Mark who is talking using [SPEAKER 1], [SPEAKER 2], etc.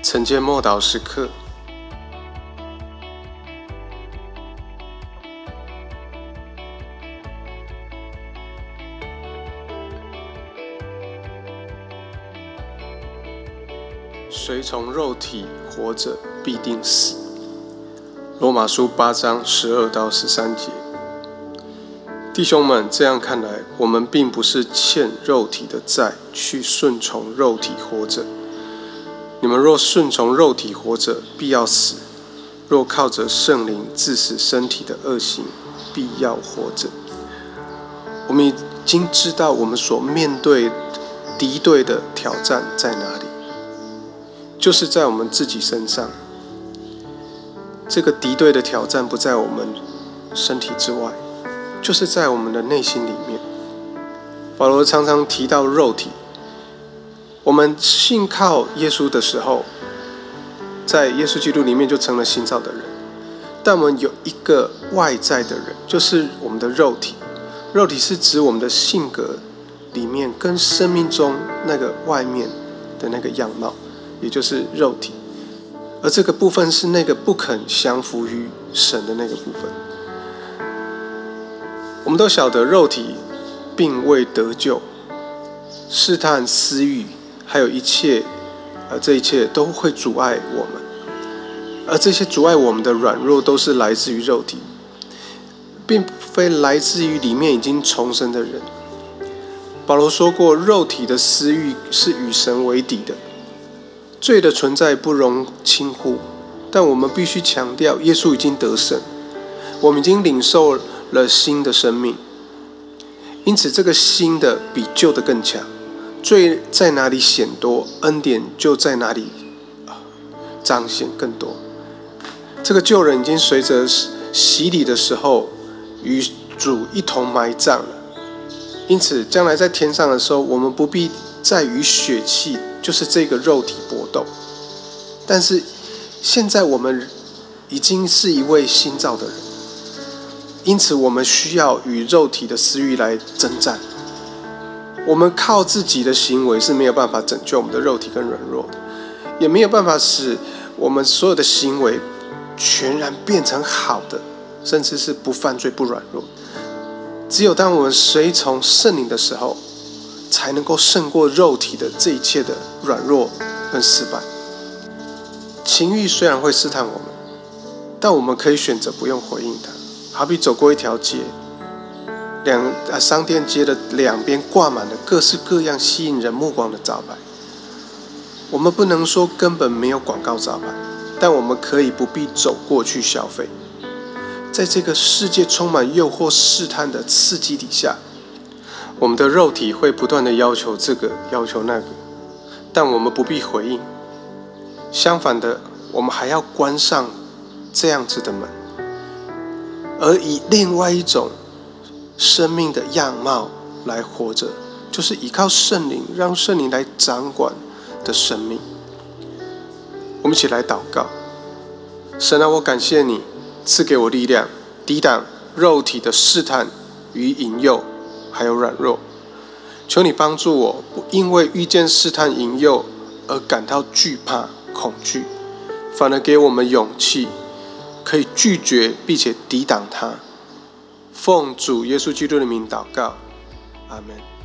[SPEAKER 1] 晨间默祷时刻，随从肉体活着，必定死。罗马书八章十二到十三节，弟兄们，这样看来，我们并不是欠肉体的债，去顺从肉体活着。你们若顺从肉体活着，必要死；若靠着圣灵致死身体的恶行，必要活着。我们已经知道我们所面对敌对的挑战在哪里，就是在我们自己身上。这个敌对的挑战不在我们身体之外，就是在我们的内心里面。保罗常常提到肉体。我们信靠耶稣的时候，在耶稣基督里面就成了新造的人。但我们有一个外在的人，就是我们的肉体。肉体是指我们的性格里面跟生命中那个外面的那个样貌，也就是肉体。而这个部分是那个不肯降服于神的那个部分。我们都晓得，肉体并未得救，试探私欲。还有一切，呃，这一切都会阻碍我们，而这些阻碍我们的软弱，都是来自于肉体，并非来自于里面已经重生的人。保罗说过，肉体的私欲是与神为敌的，罪的存在不容轻忽，但我们必须强调，耶稣已经得胜，我们已经领受了新的生命，因此这个新的比旧的更强。罪在哪里显多，恩典就在哪里彰显更多。这个旧人已经随着洗礼的时候与主一同埋葬了，因此将来在天上的时候，我们不必再与血气，就是这个肉体搏斗。但是现在我们已经是一位新造的人，因此我们需要与肉体的私欲来征战。我们靠自己的行为是没有办法拯救我们的肉体跟软弱的，也没有办法使我们所有的行为全然变成好的，甚至是不犯罪不软弱。只有当我们随从圣灵的时候，才能够胜过肉体的这一切的软弱跟失败。情欲虽然会试探我们，但我们可以选择不用回应它，好比走过一条街。两啊，商店街的两边挂满了各式各样吸引人目光的招牌。我们不能说根本没有广告招牌，但我们可以不必走过去消费。在这个世界充满诱惑、试探的刺激底下，我们的肉体会不断的要求这个、要求那个，但我们不必回应。相反的，我们还要关上这样子的门，而以另外一种。生命的样貌来活着，就是依靠圣灵，让圣灵来掌管的生命。我们一起来祷告：神啊，我感谢你赐给我力量，抵挡肉体的试探与引诱，还有软弱。求你帮助我，不因为遇见试探引诱而感到惧怕恐惧，反而给我们勇气，可以拒绝并且抵挡它。奉主耶稣基督的名祷告，阿门。